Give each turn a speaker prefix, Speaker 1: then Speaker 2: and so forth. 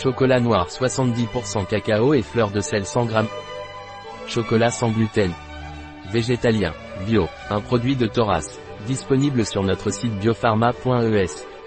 Speaker 1: Chocolat noir 70% cacao et fleur de sel 100 g. Chocolat sans gluten. Végétalien. Bio. Un produit de Thoras. Disponible sur notre site biopharma.es.